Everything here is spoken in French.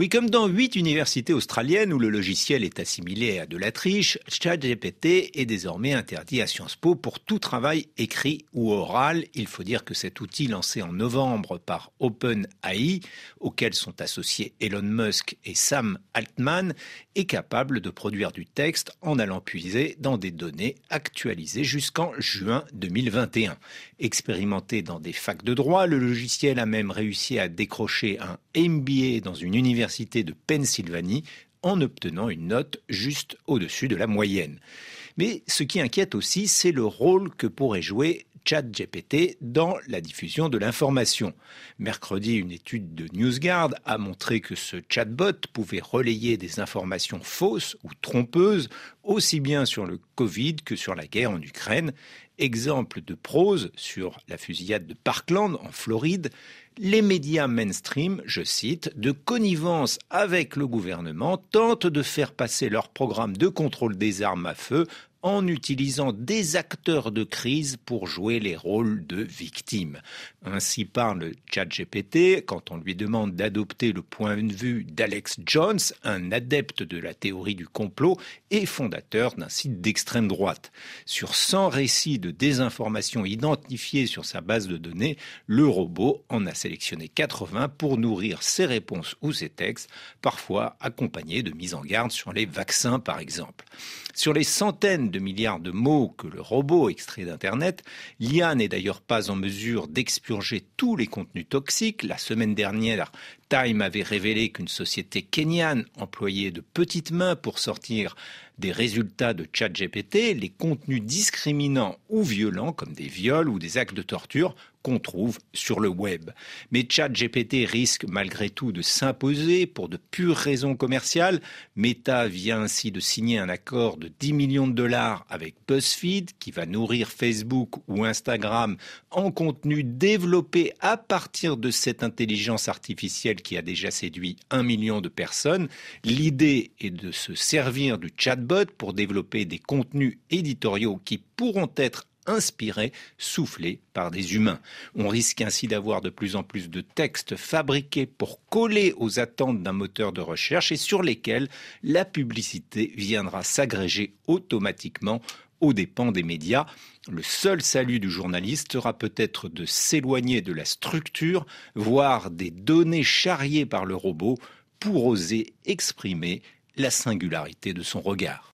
Oui, comme dans huit universités australiennes où le logiciel est assimilé à de la triche, ChatGPT est désormais interdit à Sciences Po pour tout travail écrit ou oral. Il faut dire que cet outil lancé en novembre par OpenAI, auquel sont associés Elon Musk et Sam Altman, est capable de produire du texte en allant puiser dans des données actualisées jusqu'en juin 2021. Expérimenté dans des facs de droit, le logiciel a même réussi à décrocher un MBA dans une université de Pennsylvanie en obtenant une note juste au-dessus de la moyenne. Mais ce qui inquiète aussi, c'est le rôle que pourrait jouer ChatGPT dans la diffusion de l'information. Mercredi, une étude de NewsGuard a montré que ce chatbot pouvait relayer des informations fausses ou trompeuses, aussi bien sur le Covid que sur la guerre en Ukraine. Exemple de prose sur la fusillade de Parkland en Floride, les médias mainstream, je cite, de connivence avec le gouvernement, tentent de faire passer leur programme de contrôle des armes à feu en utilisant des acteurs de crise pour jouer les rôles de victimes. Ainsi parle ChatGPT quand on lui demande d'adopter le point de vue d'Alex Jones, un adepte de la théorie du complot et fondateur d'un site d'extrême droite. Sur 100 récits de désinformation identifiés sur sa base de données, le robot en a sélectionné 80 pour nourrir ses réponses ou ses textes, parfois accompagnés de mises en garde sur les vaccins par exemple. Sur les centaines de milliards de mots que le robot extrait d'Internet, l'IA n'est d'ailleurs pas en mesure d'expurger tous les contenus toxiques. La semaine dernière, Time avait révélé qu'une société kenyane employait de petites mains pour sortir des résultats de ChatGPT les contenus discriminants ou violents comme des viols ou des actes de torture qu'on trouve sur le web. Mais ChatGPT risque malgré tout de s'imposer pour de pures raisons commerciales. Meta vient ainsi de signer un accord de 10 millions de dollars avec BuzzFeed qui va nourrir Facebook ou Instagram en contenu développé à partir de cette intelligence artificielle qui a déjà séduit un million de personnes. L'idée est de se servir du chatbot pour développer des contenus éditoriaux qui pourront être inspirés, soufflés par des humains. On risque ainsi d'avoir de plus en plus de textes fabriqués pour coller aux attentes d'un moteur de recherche et sur lesquels la publicité viendra s'agréger automatiquement aux dépens des médias. Le seul salut du journaliste sera peut-être de s'éloigner de la structure, voire des données charriées par le robot pour oser exprimer la singularité de son regard.